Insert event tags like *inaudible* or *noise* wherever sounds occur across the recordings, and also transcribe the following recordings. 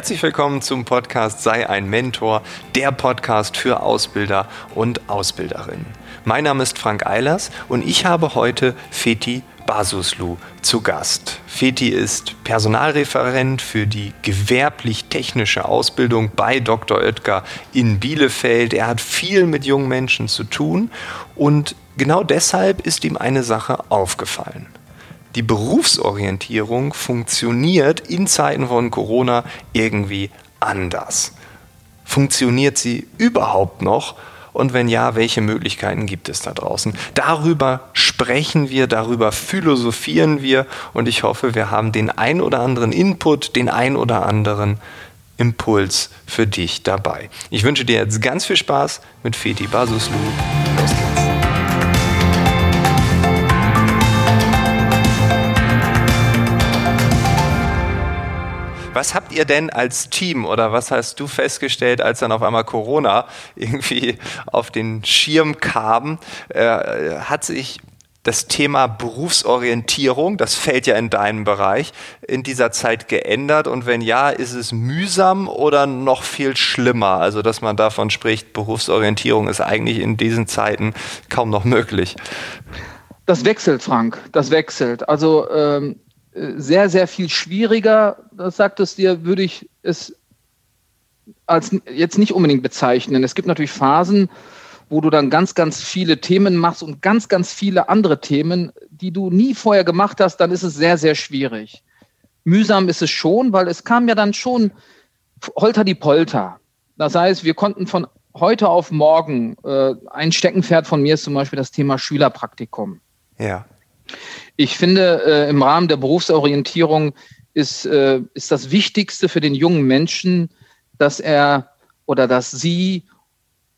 Herzlich willkommen zum Podcast Sei ein Mentor, der Podcast für Ausbilder und Ausbilderinnen. Mein Name ist Frank Eilers und ich habe heute Feti Basuslu zu Gast. Feti ist Personalreferent für die gewerblich-technische Ausbildung bei Dr. Oetker in Bielefeld. Er hat viel mit jungen Menschen zu tun und genau deshalb ist ihm eine Sache aufgefallen. Die Berufsorientierung funktioniert in Zeiten von Corona irgendwie anders. Funktioniert sie überhaupt noch? Und wenn ja, welche Möglichkeiten gibt es da draußen? Darüber sprechen wir, darüber philosophieren wir und ich hoffe, wir haben den ein oder anderen Input, den ein oder anderen Impuls für dich dabei. Ich wünsche dir jetzt ganz viel Spaß mit Feti Basuslu. Was habt ihr denn als Team oder was hast du festgestellt, als dann auf einmal Corona *laughs* irgendwie auf den Schirm kam? Äh, hat sich das Thema Berufsorientierung, das fällt ja in deinen Bereich, in dieser Zeit geändert? Und wenn ja, ist es mühsam oder noch viel schlimmer? Also, dass man davon spricht, Berufsorientierung ist eigentlich in diesen Zeiten kaum noch möglich. Das wechselt, Frank, das wechselt. Also ähm, sehr, sehr viel schwieriger, das sagt es dir, würde ich es als jetzt nicht unbedingt bezeichnen. Es gibt natürlich Phasen, wo du dann ganz, ganz viele Themen machst und ganz, ganz viele andere Themen, die du nie vorher gemacht hast, dann ist es sehr, sehr schwierig. Mühsam ist es schon, weil es kam ja dann schon holter die Polter. Das heißt, wir konnten von heute auf morgen, äh, ein Steckenpferd von mir ist zum Beispiel das Thema Schülerpraktikum. Ja. Ich finde, äh, im Rahmen der Berufsorientierung ist, äh, ist das Wichtigste für den jungen Menschen, dass er oder dass sie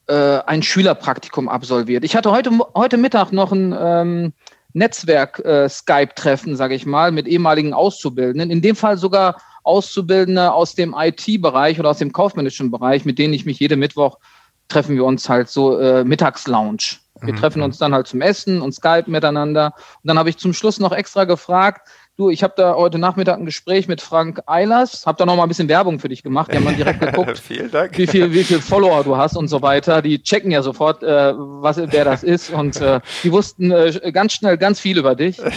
äh, ein Schülerpraktikum absolviert. Ich hatte heute, heute Mittag noch ein ähm, Netzwerk-Skype-Treffen, äh, sage ich mal, mit ehemaligen Auszubildenden, in dem Fall sogar Auszubildende aus dem IT-Bereich oder aus dem kaufmännischen Bereich, mit denen ich mich jeden Mittwoch treffen wir uns halt so äh, Mittagslounge. Wir mhm. treffen uns dann halt zum Essen und Skype miteinander. Und dann habe ich zum Schluss noch extra gefragt, Du, ich habe da heute Nachmittag ein Gespräch mit Frank Eilers, habe da noch mal ein bisschen Werbung für dich gemacht. Die haben dann direkt geguckt, *laughs* wie viel, wie viel Follower du hast und so weiter. Die checken ja sofort, äh, was, wer das ist und äh, die wussten äh, ganz schnell ganz viel über dich. *laughs*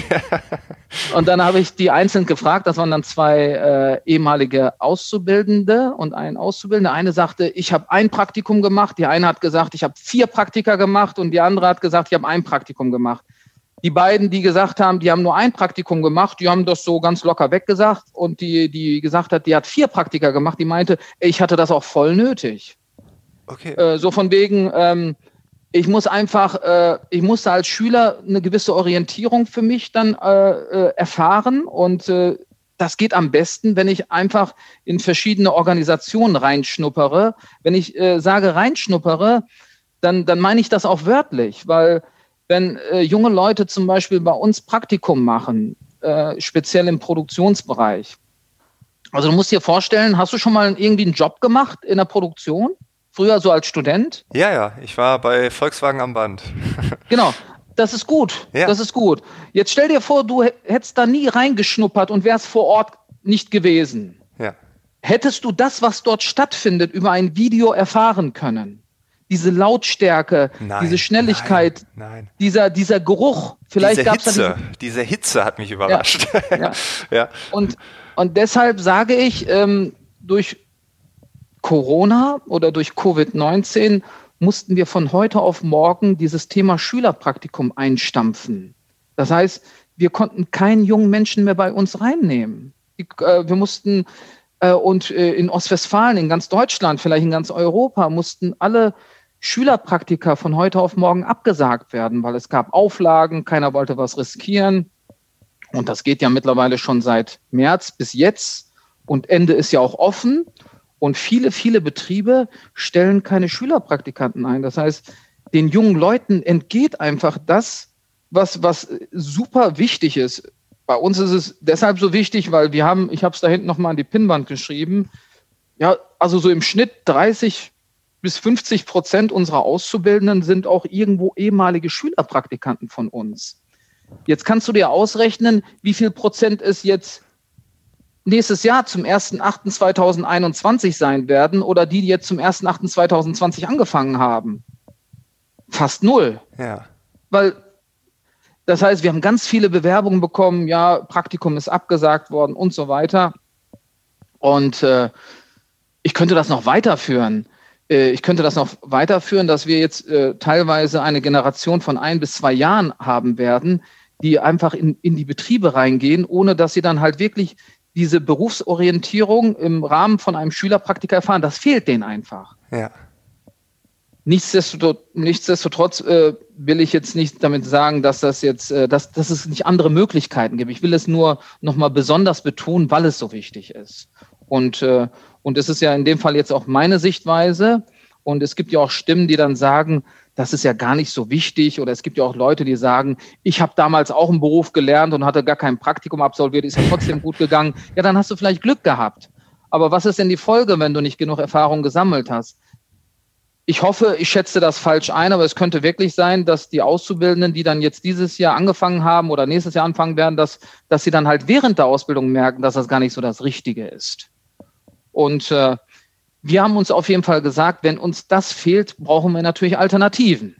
Und dann habe ich die einzeln gefragt. Das waren dann zwei äh, ehemalige Auszubildende und ein Auszubildender. Eine sagte, ich habe ein Praktikum gemacht. Die eine hat gesagt, ich habe vier Praktika gemacht und die andere hat gesagt, ich habe ein Praktikum gemacht. Die beiden, die gesagt haben, die haben nur ein Praktikum gemacht, die haben das so ganz locker weggesagt. Und die, die gesagt hat, die hat vier Praktika gemacht, die meinte, ich hatte das auch voll nötig. Okay. Äh, so von wegen, ähm, ich muss einfach, äh, ich musste als Schüler eine gewisse Orientierung für mich dann äh, äh erfahren und äh, das geht am besten, wenn ich einfach in verschiedene Organisationen reinschnuppere. Wenn ich äh, sage reinschnuppere, dann, dann meine ich das auch wörtlich, weil wenn äh, junge Leute zum Beispiel bei uns Praktikum machen, äh, speziell im Produktionsbereich. Also du musst dir vorstellen, hast du schon mal irgendwie einen Job gemacht in der Produktion? Früher so als Student? Ja, ja, ich war bei Volkswagen am Band. *laughs* genau, das ist gut. Ja. Das ist gut. Jetzt stell dir vor, du hättest da nie reingeschnuppert und wärst vor Ort nicht gewesen. Ja. Hättest du das, was dort stattfindet, über ein Video erfahren können? Diese Lautstärke, nein, diese Schnelligkeit, nein, nein. Dieser, dieser Geruch. Vielleicht diese Hitze, diese, diese, Hitze hat mich überrascht. Ja, ja. *laughs* ja. Und, und deshalb sage ich, ähm, durch Corona oder durch Covid-19 mussten wir von heute auf morgen dieses Thema Schülerpraktikum einstampfen. Das heißt, wir konnten keinen jungen Menschen mehr bei uns reinnehmen. Die, äh, wir mussten äh, und äh, in Ostwestfalen, in ganz Deutschland, vielleicht in ganz Europa, mussten alle Schülerpraktika von heute auf morgen abgesagt werden, weil es gab Auflagen, keiner wollte was riskieren. Und das geht ja mittlerweile schon seit März bis jetzt. Und Ende ist ja auch offen. Und viele, viele Betriebe stellen keine Schülerpraktikanten ein. Das heißt, den jungen Leuten entgeht einfach das, was, was super wichtig ist. Bei uns ist es deshalb so wichtig, weil wir haben, ich habe es da hinten nochmal an die Pinnwand geschrieben, ja, also so im Schnitt 30 bis 50 Prozent unserer Auszubildenden sind auch irgendwo ehemalige Schülerpraktikanten von uns. Jetzt kannst du dir ausrechnen, wie viel Prozent es jetzt nächstes Jahr zum 1.8.2021 sein werden oder die, die jetzt zum 1.8.2020 angefangen haben. Fast null. Ja. Weil das heißt, wir haben ganz viele Bewerbungen bekommen, ja, Praktikum ist abgesagt worden und so weiter. Und äh, ich könnte das noch weiterführen. Äh, ich könnte das noch weiterführen, dass wir jetzt äh, teilweise eine Generation von ein bis zwei Jahren haben werden, die einfach in, in die Betriebe reingehen, ohne dass sie dann halt wirklich diese Berufsorientierung im Rahmen von einem Schülerpraktiker erfahren. Das fehlt denen einfach. Ja. Nichtsdestotrotz, nichtsdestotrotz äh, will ich jetzt nicht damit sagen, dass das jetzt, äh, dass, dass es nicht andere Möglichkeiten gibt. Ich will es nur nochmal besonders betonen, weil es so wichtig ist. Und, äh, und es ist ja in dem Fall jetzt auch meine Sichtweise. Und es gibt ja auch Stimmen, die dann sagen, das ist ja gar nicht so wichtig. Oder es gibt ja auch Leute, die sagen, ich habe damals auch einen Beruf gelernt und hatte gar kein Praktikum absolviert, ist ja trotzdem gut gegangen. Ja, dann hast du vielleicht Glück gehabt. Aber was ist denn die Folge, wenn du nicht genug Erfahrung gesammelt hast? ich hoffe, ich schätze das falsch ein, aber es könnte wirklich sein, dass die Auszubildenden, die dann jetzt dieses Jahr angefangen haben oder nächstes Jahr anfangen werden, dass, dass sie dann halt während der Ausbildung merken, dass das gar nicht so das Richtige ist. Und äh, wir haben uns auf jeden Fall gesagt, wenn uns das fehlt, brauchen wir natürlich Alternativen.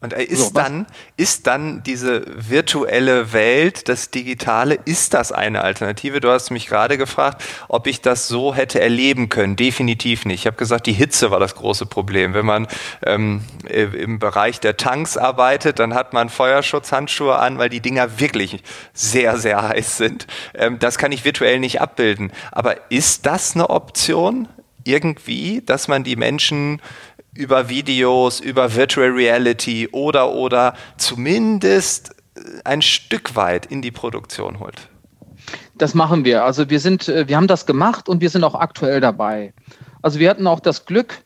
Und ist so, dann, ist dann diese virtuelle Welt, das Digitale, ist das eine Alternative? Du hast mich gerade gefragt, ob ich das so hätte erleben können. Definitiv nicht. Ich habe gesagt, die Hitze war das große Problem. Wenn man ähm, im Bereich der Tanks arbeitet, dann hat man Feuerschutzhandschuhe an, weil die Dinger wirklich sehr, sehr heiß sind. Ähm, das kann ich virtuell nicht abbilden. Aber ist das eine Option? Irgendwie, dass man die Menschen über Videos, über Virtual Reality oder oder zumindest ein Stück weit in die Produktion holt? Das machen wir. Also wir sind, äh, wir haben das gemacht und wir sind auch aktuell dabei. Also wir hatten auch das Glück,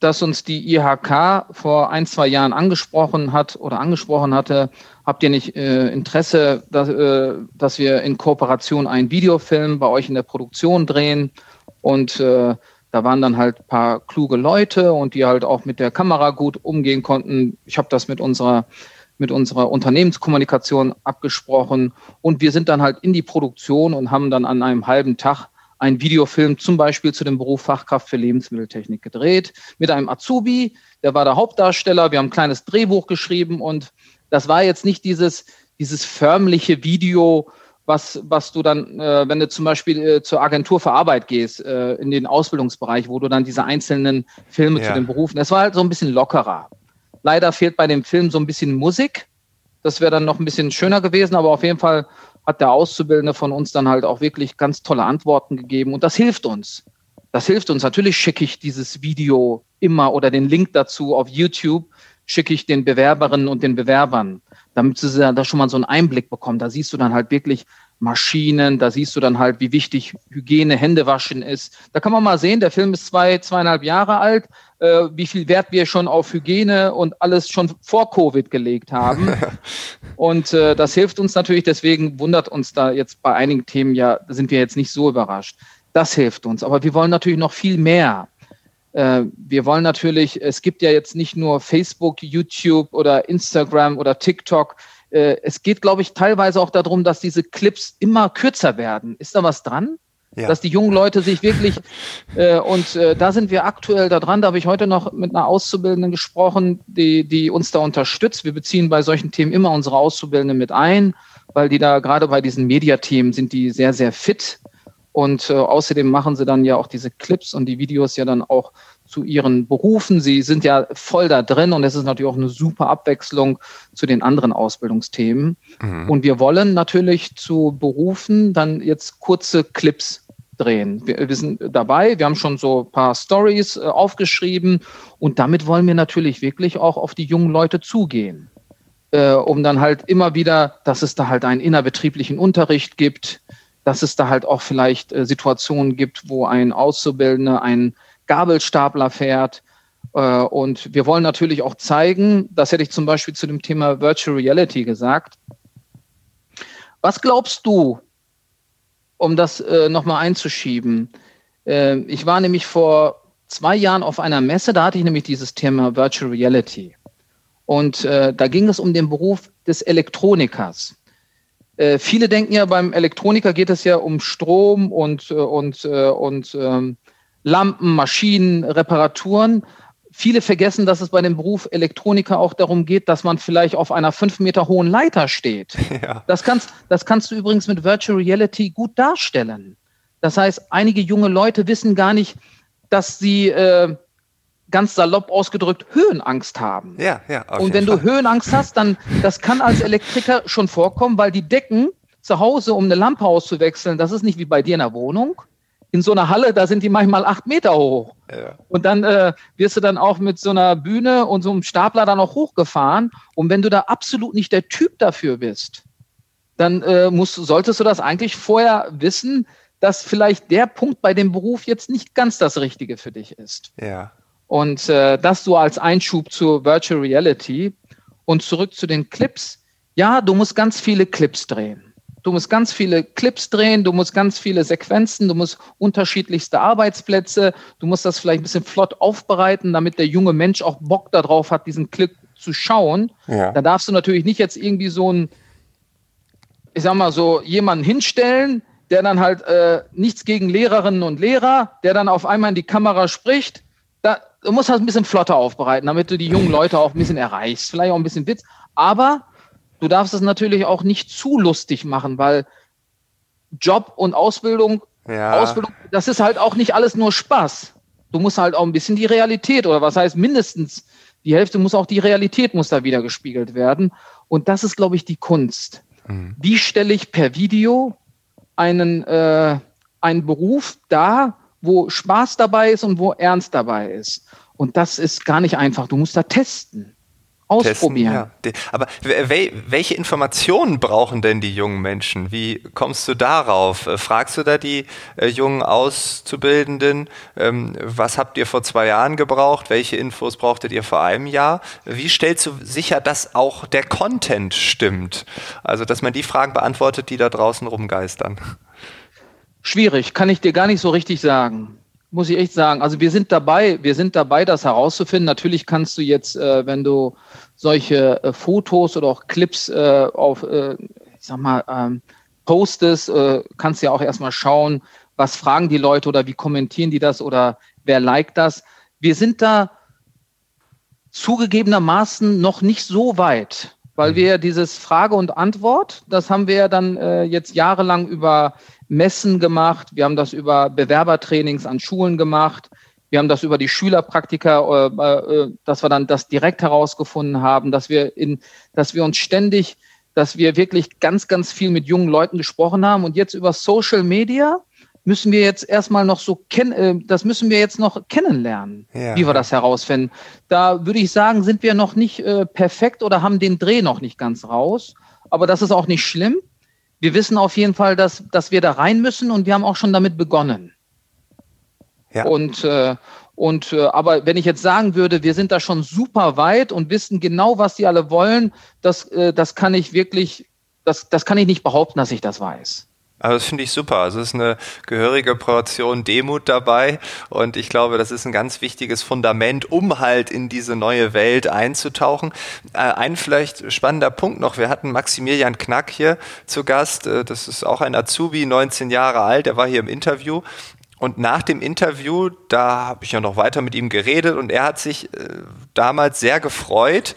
dass uns die IHK vor ein, zwei Jahren angesprochen hat oder angesprochen hatte, habt ihr nicht äh, Interesse, dass, äh, dass wir in Kooperation einen Videofilm bei euch in der Produktion drehen? Und äh, da waren dann halt paar kluge Leute und die halt auch mit der Kamera gut umgehen konnten. Ich habe das mit unserer mit unserer Unternehmenskommunikation abgesprochen und wir sind dann halt in die Produktion und haben dann an einem halben Tag einen Videofilm zum Beispiel zu dem Beruf Fachkraft für Lebensmitteltechnik gedreht mit einem Azubi, der war der Hauptdarsteller. Wir haben ein kleines Drehbuch geschrieben und das war jetzt nicht dieses dieses förmliche Video, was, was du dann, äh, wenn du zum Beispiel äh, zur Agentur für Arbeit gehst, äh, in den Ausbildungsbereich, wo du dann diese einzelnen Filme ja. zu den Berufen, das war halt so ein bisschen lockerer. Leider fehlt bei dem Film so ein bisschen Musik. Das wäre dann noch ein bisschen schöner gewesen, aber auf jeden Fall hat der Auszubildende von uns dann halt auch wirklich ganz tolle Antworten gegeben und das hilft uns. Das hilft uns. Natürlich schicke ich dieses Video immer oder den Link dazu auf YouTube, schicke ich den Bewerberinnen und den Bewerbern damit sie da schon mal so einen Einblick bekommen. Da siehst du dann halt wirklich Maschinen, da siehst du dann halt, wie wichtig Hygiene, Händewaschen ist. Da kann man mal sehen, der Film ist zwei, zweieinhalb Jahre alt, äh, wie viel Wert wir schon auf Hygiene und alles schon vor Covid gelegt haben. *laughs* und äh, das hilft uns natürlich, deswegen wundert uns da jetzt bei einigen Themen ja, sind wir jetzt nicht so überrascht. Das hilft uns. Aber wir wollen natürlich noch viel mehr. Äh, wir wollen natürlich, es gibt ja jetzt nicht nur Facebook, YouTube oder Instagram oder TikTok. Äh, es geht, glaube ich, teilweise auch darum, dass diese Clips immer kürzer werden. Ist da was dran? Ja. Dass die jungen Leute sich wirklich, *laughs* äh, und da sind wir aktuell da dran, da habe ich heute noch mit einer Auszubildenden gesprochen, die, die uns da unterstützt. Wir beziehen bei solchen Themen immer unsere Auszubildenden mit ein, weil die da gerade bei diesen Mediathemen sind die sehr, sehr fit und äh, außerdem machen sie dann ja auch diese Clips und die Videos ja dann auch zu ihren Berufen. Sie sind ja voll da drin und es ist natürlich auch eine super Abwechslung zu den anderen Ausbildungsthemen. Mhm. Und wir wollen natürlich zu Berufen dann jetzt kurze Clips drehen. Wir, wir, sind dabei, wir haben schon so ein paar Stories äh, aufgeschrieben und damit wollen wir natürlich wirklich auch auf die jungen Leute zugehen. Äh, um dann halt immer wieder, dass es da halt einen innerbetrieblichen Unterricht gibt, dass es da halt auch vielleicht äh, Situationen gibt, wo ein Auszubildender einen Gabelstapler fährt. Äh, und wir wollen natürlich auch zeigen, das hätte ich zum Beispiel zu dem Thema Virtual Reality gesagt. Was glaubst du, um das äh, nochmal einzuschieben? Äh, ich war nämlich vor zwei Jahren auf einer Messe, da hatte ich nämlich dieses Thema Virtual Reality. Und äh, da ging es um den Beruf des Elektronikers. Äh, viele denken ja, beim Elektroniker geht es ja um Strom und, äh, und, äh, und ähm, Lampen, Maschinen, Reparaturen. Viele vergessen, dass es bei dem Beruf Elektroniker auch darum geht, dass man vielleicht auf einer fünf Meter hohen Leiter steht. *laughs* Ja. Das, kannst, das kannst du übrigens mit Virtual Reality gut darstellen. Das heißt, einige junge Leute wissen gar nicht, dass sie äh, ganz salopp ausgedrückt Höhenangst haben. Ja, ja. Und wenn Fall. du Höhenangst hast, dann das kann als Elektriker schon vorkommen, weil die Decken zu Hause, um eine Lampe auszuwechseln, das ist nicht wie bei dir in der Wohnung. In so einer Halle, da sind die manchmal acht Meter hoch. Ja. Und dann äh, wirst du dann auch mit so einer Bühne und so einem Stapler dann auch hochgefahren. Und wenn du da absolut nicht der Typ dafür bist, dann äh, musst, solltest du das eigentlich vorher wissen, dass vielleicht der Punkt bei dem Beruf jetzt nicht ganz das Richtige für dich ist. Ja. Und äh, das so als Einschub zur Virtual Reality. Und zurück zu den Clips. Ja, du musst ganz viele Clips drehen. Du musst ganz viele Clips drehen, du musst ganz viele Sequenzen, du musst unterschiedlichste Arbeitsplätze, du musst das vielleicht ein bisschen flott aufbereiten, damit der junge Mensch auch Bock darauf hat, diesen Clip zu schauen. Ja. Da darfst du natürlich nicht jetzt irgendwie so ein, ich sag mal so, jemanden hinstellen, der dann halt äh, nichts gegen Lehrerinnen und Lehrer, der dann auf einmal in die Kamera spricht, da, du musst das ein bisschen flotter aufbereiten, damit du die jungen Leute auch ein bisschen erreichst. Vielleicht auch ein bisschen Witz. Aber du darfst es natürlich auch nicht zu lustig machen, weil Job und Ausbildung, ja. Ausbildung, das ist halt auch nicht alles nur Spaß. Du musst halt auch ein bisschen die Realität oder was heißt mindestens die Hälfte muss auch die Realität muss da wieder gespiegelt werden. Und das ist, glaube ich, die Kunst. Mhm. Wie stelle ich per Video einen, äh, einen Beruf dar, wo Spaß dabei ist und wo Ernst dabei ist. Und das ist gar nicht einfach. Du musst da testen. Ausprobieren. Testen, ja. Aber welche Informationen brauchen denn die jungen Menschen? Wie kommst du darauf? Äh, fragst du da die äh, jungen Auszubildenden, ähm, was habt ihr vor zwei Jahren gebraucht? Welche Infos brauchtet ihr vor einem Jahr? Wie stellst du sicher, dass auch der Content stimmt? Also, dass man die Fragen beantwortet, die da draußen rumgeistern. Schwierig, kann ich dir gar nicht so richtig sagen. Muss ich echt sagen. Also wir sind dabei, wir sind dabei, das herauszufinden. Natürlich kannst du jetzt, äh, wenn du solche äh, Fotos oder auch Clips äh, auf, äh, ich sag mal, ähm, postest, äh, kannst du ja auch erstmal schauen, was fragen die Leute oder wie kommentieren die das oder wer liked das. Wir sind da zugegebenermaßen noch nicht so weit, weil mhm. wir dieses Frage und Antwort, das haben wir ja dann äh, jetzt jahrelang über Messen gemacht, wir haben das über Bewerbertrainings an Schulen gemacht, wir haben das über die Schülerpraktika, äh, äh, dass wir dann das direkt herausgefunden haben, dass wir in, dass wir uns ständig, dass wir wirklich ganz, ganz viel mit jungen Leuten gesprochen haben und jetzt über Social Media müssen wir jetzt erstmal noch so kennen, äh, das müssen wir jetzt noch kennenlernen, ja. wie wir das herausfinden. Da würde ich sagen, sind wir noch nicht perfekt oder haben den Dreh noch nicht ganz raus. Aber das ist auch nicht schlimm wir wissen auf jeden Fall, dass, dass wir da rein müssen und wir haben auch schon damit begonnen. Ja. Und, äh, und äh, aber wenn ich jetzt sagen würde, wir sind da schon super weit und wissen genau, was die alle wollen, das, äh, das kann ich wirklich, das, das kann ich nicht behaupten, dass ich das weiß. Also das finde ich super. Also es ist eine gehörige Portion Demut dabei und ich glaube, das ist ein ganz wichtiges Fundament, um halt in diese neue Welt einzutauchen. Äh, ein vielleicht spannender Punkt noch. Wir hatten Maximilian Knack hier zu Gast. Äh, das ist auch ein Azubi, 19 Jahre alt. Der war hier im Interview und nach dem Interview, da habe ich ja noch weiter mit ihm geredet und er hat sich äh, damals sehr gefreut,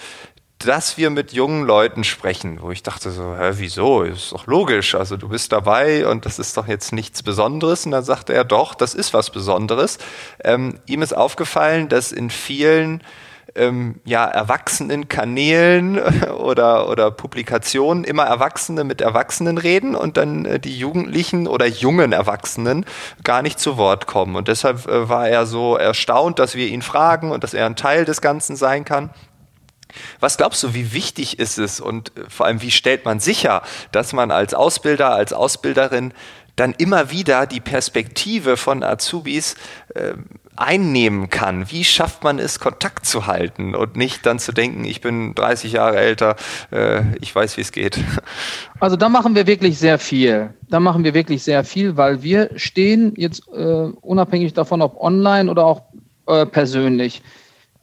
dass wir mit jungen Leuten sprechen, wo ich dachte so, hä, wieso? Ist doch logisch. Also du bist dabei und das ist doch jetzt nichts Besonderes. Und dann sagte er, doch, das ist was Besonderes. Ähm, ihm ist aufgefallen, dass in vielen ähm, ja, erwachsenen Kanälen *laughs* oder, oder Publikationen immer Erwachsene mit Erwachsenen reden und dann äh, die Jugendlichen oder jungen Erwachsenen gar nicht zu Wort kommen. Und deshalb äh, war er so erstaunt, dass wir ihn fragen und dass er ein Teil des Ganzen sein kann. Was glaubst du, wie wichtig ist es und äh, vor allem, wie stellt man sicher, dass man als Ausbilder, als Ausbilderin dann immer wieder die Perspektive von Azubis äh, einnehmen kann? Wie schafft man es, Kontakt zu halten und nicht dann zu denken, ich bin 30 Jahre älter, äh, ich weiß, wie es geht? *laughs* Also da machen wir wirklich sehr viel. Da machen wir wirklich sehr viel, weil wir stehen jetzt äh, unabhängig davon, ob online oder auch äh, persönlich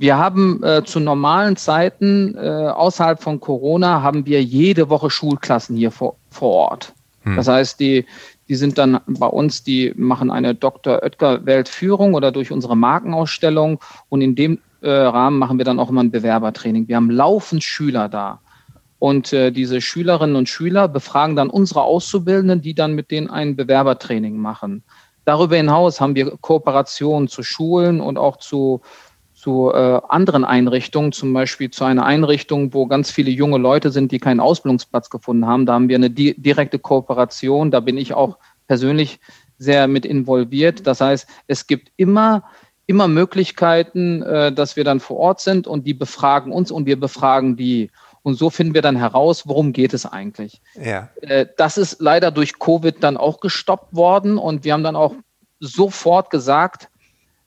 wir haben äh, zu normalen Zeiten äh, außerhalb von Corona haben wir jede Woche Schulklassen hier vor, vor Ort. Hm. Das heißt, die, die sind dann bei uns, die machen eine Dr. Oetker Weltführung oder durch unsere Markenausstellung und in dem äh, Rahmen machen wir dann auch immer ein Bewerbertraining. Wir haben laufend Schüler da. Und äh, diese Schülerinnen und Schüler befragen dann unsere Auszubildenden, die dann mit denen ein Bewerbertraining machen. Darüber hinaus haben wir Kooperationen zu Schulen und auch zu, zu äh, anderen Einrichtungen, zum Beispiel zu einer Einrichtung, wo ganz viele junge Leute sind, die keinen Ausbildungsplatz gefunden haben. Da haben wir eine di direkte Kooperation. Da bin ich auch persönlich sehr mit involviert. Das heißt, es gibt immer immer Möglichkeiten, äh, dass wir dann vor Ort sind und die befragen uns und wir befragen die. Und so finden wir dann heraus, worum geht es eigentlich. Ja. Äh, das ist leider durch Covid dann auch gestoppt worden und wir haben dann auch sofort gesagt,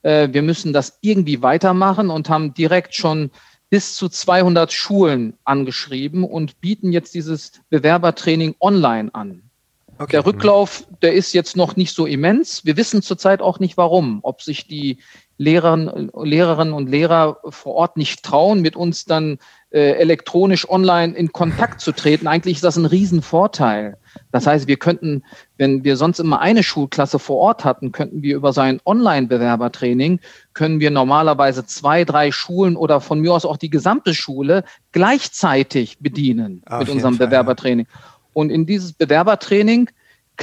äh, wir müssen das irgendwie weitermachen und haben direkt schon bis zu 200 Schulen angeschrieben und bieten jetzt dieses Bewerbertraining online an. Okay. Der Rücklauf, der ist jetzt noch nicht so immens. Wir wissen zurzeit auch nicht warum, ob sich die Lehrern, Lehrerinnen und Lehrer vor Ort nicht trauen, mit uns dann äh, elektronisch online in Kontakt zu treten. Eigentlich ist das ein Riesenvorteil. Das heißt, wir könnten, wenn wir sonst immer eine Schulklasse vor Ort hatten, könnten wir über sein Online-Bewerbertraining, können wir normalerweise zwei, drei Schulen oder von mir aus auch die gesamte Schule gleichzeitig bedienen Auf mit unserem Fall, Bewerbertraining. Und in dieses Bewerbertraining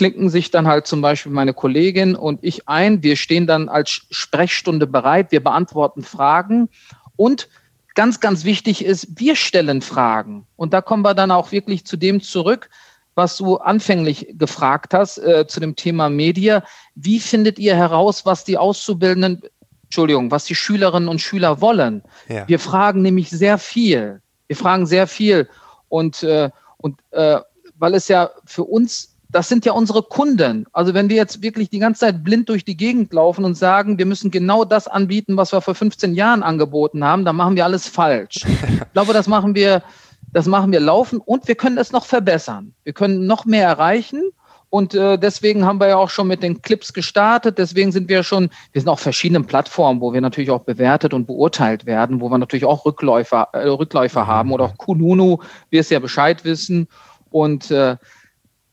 klinken sich dann halt zum Beispiel meine Kollegin und ich ein. Wir stehen dann als Sprechstunde bereit. Wir beantworten Fragen und ganz, ganz wichtig ist, wir stellen Fragen. Und da kommen wir dann auch wirklich zu dem zurück, was du anfänglich gefragt hast, äh, zu dem Thema Media. Wie findet ihr heraus, was die Auszubildenden, Entschuldigung, was die Schülerinnen und Schüler wollen? Ja. Wir fragen nämlich sehr viel. Wir fragen sehr viel. Und, äh, und äh, weil es ja für uns das sind ja unsere Kunden. Also wenn wir jetzt wirklich die ganze Zeit blind durch die Gegend laufen und sagen, wir müssen genau das anbieten, was wir vor 15 Jahren angeboten haben, dann machen wir alles falsch. *laughs* Ich glaube, das machen wir, das machen wir laufen und wir können es noch verbessern. Wir können noch mehr erreichen. Und äh, deswegen haben wir ja auch schon mit den Clips gestartet. Deswegen sind wir schon, wir sind auf verschiedenen Plattformen, wo wir natürlich auch bewertet und beurteilt werden, wo wir natürlich auch Rückläufer, äh, Rückläufer haben oder auch Kununu, wir es ja Bescheid wissen. Und äh,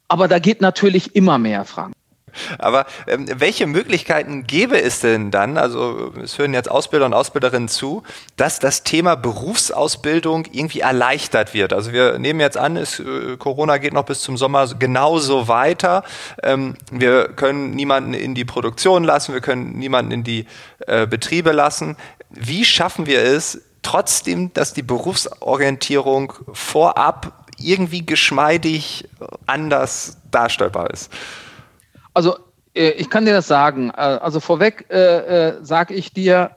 aber da geht natürlich immer mehr, Frank. Aber ähm, welche Möglichkeiten gäbe es denn dann, also es hören jetzt Ausbilder und Ausbilderinnen zu, dass das Thema Berufsausbildung irgendwie erleichtert wird? Also wir nehmen jetzt an, es, äh, Corona geht noch bis zum Sommer genauso weiter. Ähm, wir können niemanden in die Produktion lassen, wir können niemanden in die äh, Betriebe lassen. Wie schaffen wir es, trotzdem, dass die Berufsorientierung vorab irgendwie geschmeidig anders darstellbar ist? Also äh, ich kann dir das sagen. Äh, also vorweg äh, äh, sage ich dir,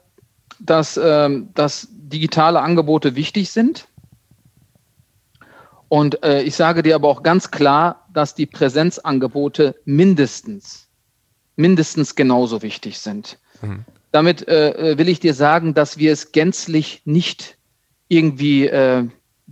dass, äh, dass digitale Angebote wichtig sind. Und äh, ich sage dir aber auch ganz klar, dass die Präsenzangebote mindestens, mindestens genauso wichtig sind. Mhm. Damit will ich dir sagen, dass wir es gänzlich nicht irgendwie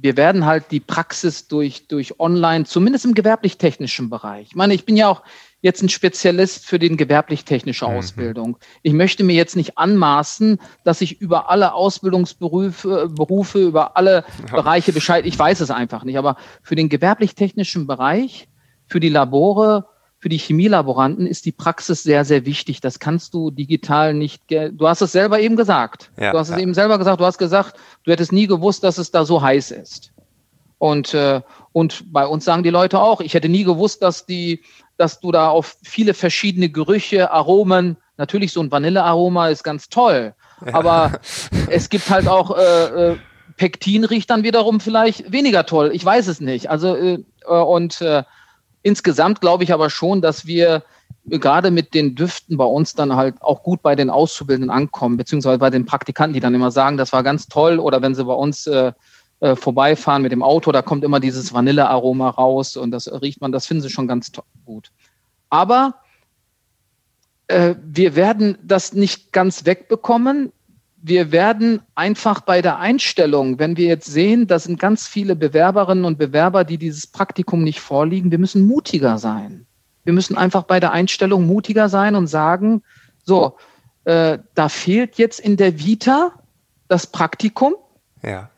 wir werden halt die Praxis durch, durch online, zumindest im gewerblich-technischen Bereich. Ich meine, ich bin ja auch jetzt ein Spezialist für den gewerblich-technische mhm. Ausbildung. Ich möchte mir jetzt nicht anmaßen, dass ich über alle Ausbildungsberufe, Berufe, über alle ja. Bereiche Bescheid, ich weiß es einfach nicht, aber für den gewerblich-technischen Bereich, für die Labore, für die Chemielaboranten ist die Praxis sehr, sehr wichtig. Das kannst du digital nicht. Du hast es selber eben gesagt. Ja, du hast ja. es eben selber gesagt. Du hast gesagt, du hättest nie gewusst, dass es da so heiß ist. Und, äh, und bei uns sagen die Leute auch, ich hätte nie gewusst, dass die, dass du da auf viele verschiedene Gerüche, Aromen, natürlich so ein Vanillearoma ist ganz toll, ja. aber *laughs* es gibt halt auch äh, äh, Pektin riecht dann wiederum vielleicht weniger toll. Ich weiß es nicht. Also äh, äh und äh, Insgesamt glaube ich aber schon, dass wir gerade mit den Düften bei uns dann halt auch gut bei den Auszubildenden ankommen, beziehungsweise bei den Praktikanten, die dann immer sagen, das war ganz toll oder wenn sie bei uns äh, äh, vorbeifahren mit dem Auto, da kommt immer dieses Vanillearoma raus und das riecht man, das finden sie schon ganz gut. Aber äh, wir werden das nicht ganz wegbekommen wir werden einfach bei der Einstellung, wenn wir jetzt sehen, da sind ganz viele Bewerberinnen und Bewerber, die dieses Praktikum nicht vorliegen, wir müssen mutiger sein. Wir müssen einfach bei der Einstellung mutiger sein und sagen, so, äh, da fehlt jetzt in der Vita das Praktikum. Ja.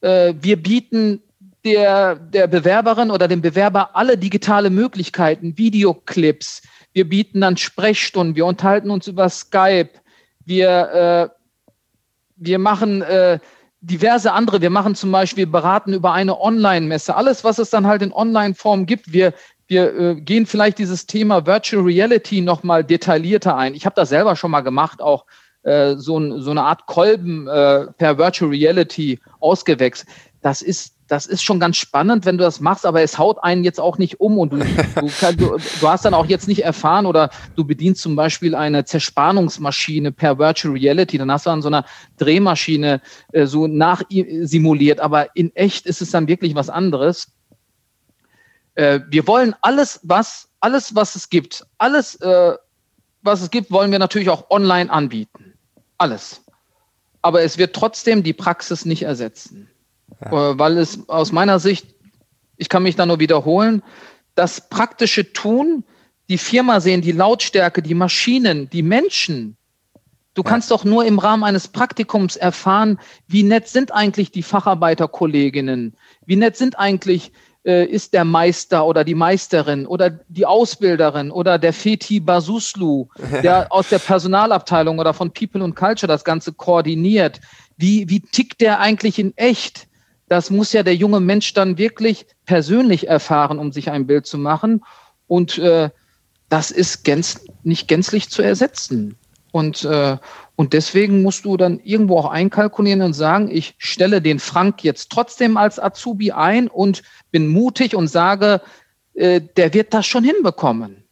Äh, wir bieten der, der Bewerberin oder dem Bewerber alle digitale Möglichkeiten, Videoclips. Wir bieten dann Sprechstunden, wir unterhalten uns über Skype, wir, äh, wir machen äh, diverse andere. Wir machen zum Beispiel beraten über eine Online-Messe. Alles, was es dann halt in Online-Form gibt. Wir, wir äh, gehen vielleicht dieses Thema Virtual Reality nochmal detaillierter ein. Ich habe das selber schon mal gemacht, auch äh, so, ein, so eine Art Kolben äh, per Virtual Reality ausgewechselt. Das ist das ist schon ganz spannend, wenn du das machst, aber es haut einen jetzt auch nicht um und du, *laughs* du, kann, du, du, hast dann auch jetzt nicht erfahren oder du bedienst zum Beispiel eine Zerspannungsmaschine per Virtual Reality, dann hast du an so einer Drehmaschine äh, so nachsimuliert, aber in echt ist es dann wirklich was anderes. Äh, wir wollen alles, was, alles, was es gibt, alles, äh, was es gibt, wollen wir natürlich auch online anbieten. Alles. Aber es wird trotzdem die Praxis nicht ersetzen. Ja. Äh, weil es aus meiner Sicht, ich kann mich da nur wiederholen, das praktische Tun, die Firma sehen, die Lautstärke, die Maschinen, die Menschen. Du ja. kannst doch nur im Rahmen eines Praktikums erfahren, wie nett sind eigentlich die Facharbeiterkolleginnen, wie nett sind eigentlich äh, ist der Meister oder die Meisterin oder die Ausbilderin oder der Feti Basuslu, *laughs* der aus der Personalabteilung oder von People and Culture das Ganze koordiniert. Wie, wie tickt der eigentlich in echt? Das muss ja der junge Mensch dann wirklich persönlich erfahren, um sich ein Bild zu machen. Und äh, das ist gänz nicht gänzlich zu ersetzen. Und, äh, und deswegen musst du dann irgendwo auch einkalkulieren und sagen, ich stelle den Frank jetzt trotzdem als Azubi ein und bin mutig und sage, äh, der wird das schon hinbekommen.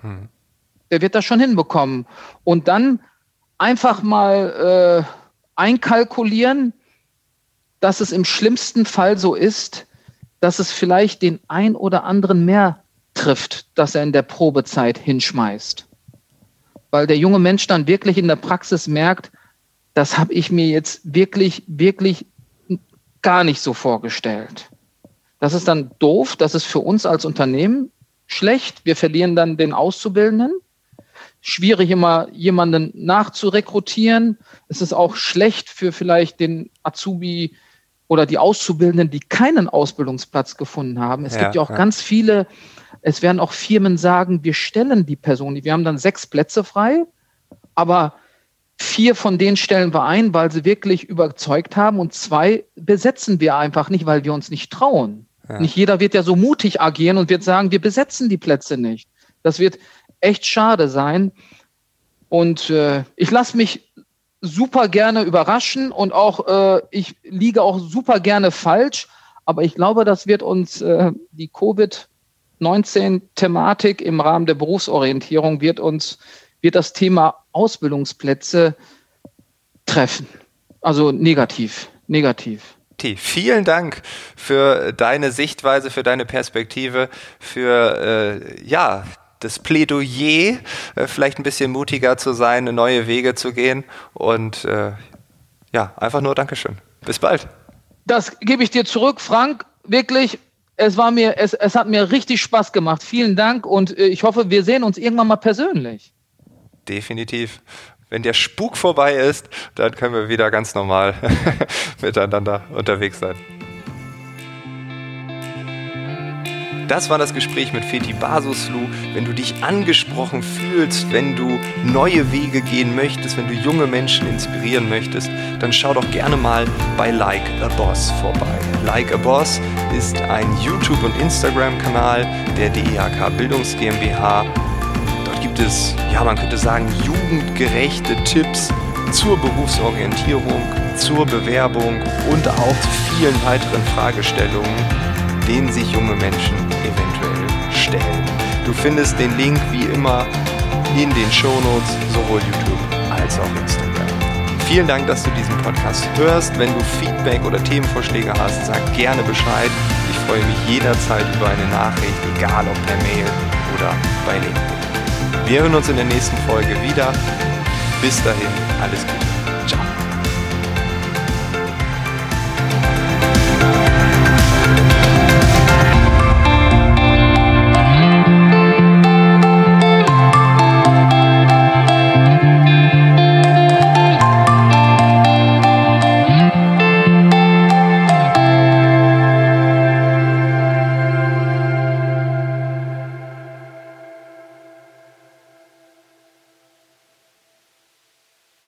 Hm. Der wird das schon hinbekommen. Und dann einfach mal äh, einkalkulieren, dass es im schlimmsten Fall so ist, dass es vielleicht den ein oder anderen mehr trifft, dass er in der Probezeit hinschmeißt. Weil der junge Mensch dann wirklich in der Praxis merkt, das habe ich mir jetzt wirklich, wirklich gar nicht so vorgestellt. Das ist dann doof, das ist für uns als Unternehmen schlecht. Wir verlieren dann den Auszubildenden. Schwierig immer jemanden nachzurekrutieren. Es ist auch schlecht für vielleicht den Azubi, oder die Auszubildenden, die keinen Ausbildungsplatz gefunden haben. Es ja, gibt ja auch ja. ganz viele, es werden auch Firmen sagen, wir stellen die Person, wir haben dann sechs Plätze frei, aber vier von denen stellen wir ein, weil sie wirklich überzeugt haben und zwei besetzen wir einfach nicht, weil wir uns nicht trauen. Ja. Nicht jeder wird ja so mutig agieren und wird sagen, wir besetzen die Plätze nicht. Das wird echt schade sein. Und äh, ich lasse mich super gerne überraschen und auch äh, ich liege auch super gerne falsch. Aber ich glaube, das wird uns äh, die Covid-19-Thematik im Rahmen der Berufsorientierung wird uns wird das Thema Ausbildungsplätze treffen. Also negativ, negativ. Vielen Dank für deine Sichtweise, für deine Perspektive, für äh, ja das Plädoyer, äh, vielleicht ein bisschen mutiger zu sein, neue Wege zu gehen. Und äh, ja, einfach nur Dankeschön. Bis bald. Das gebe ich dir zurück, Frank. Wirklich, es war mir, es, es hat mir richtig Spaß gemacht. Vielen Dank und äh, ich hoffe, wir sehen uns irgendwann mal persönlich. Definitiv. Wenn der Spuk vorbei ist, dann können wir wieder ganz normal *laughs* miteinander unterwegs sein. Das war das Gespräch mit Feti Basuslu. Wenn du dich angesprochen fühlst, wenn du neue Wege gehen möchtest, wenn du junge Menschen inspirieren möchtest, dann schau doch gerne mal bei Like a Boss vorbei. Like a Boss ist ein YouTube- und Instagram-Kanal der DEHK Bildungs GmbH. Dort gibt es, ja, man könnte sagen, jugendgerechte Tipps zur Berufsorientierung, zur Bewerbung und auch zu vielen weiteren Fragestellungen, denen sich junge Menschen eventuell stellen. Du findest den Link wie immer in den Shownotes, sowohl YouTube als auch Instagram. Vielen Dank, dass du diesen Podcast hörst. Wenn du Feedback oder Themenvorschläge hast, sag gerne Bescheid. Ich freue mich jederzeit über eine Nachricht, egal ob per Mail oder bei LinkedIn. Wir hören uns in der nächsten Folge wieder. Bis dahin, alles Gute.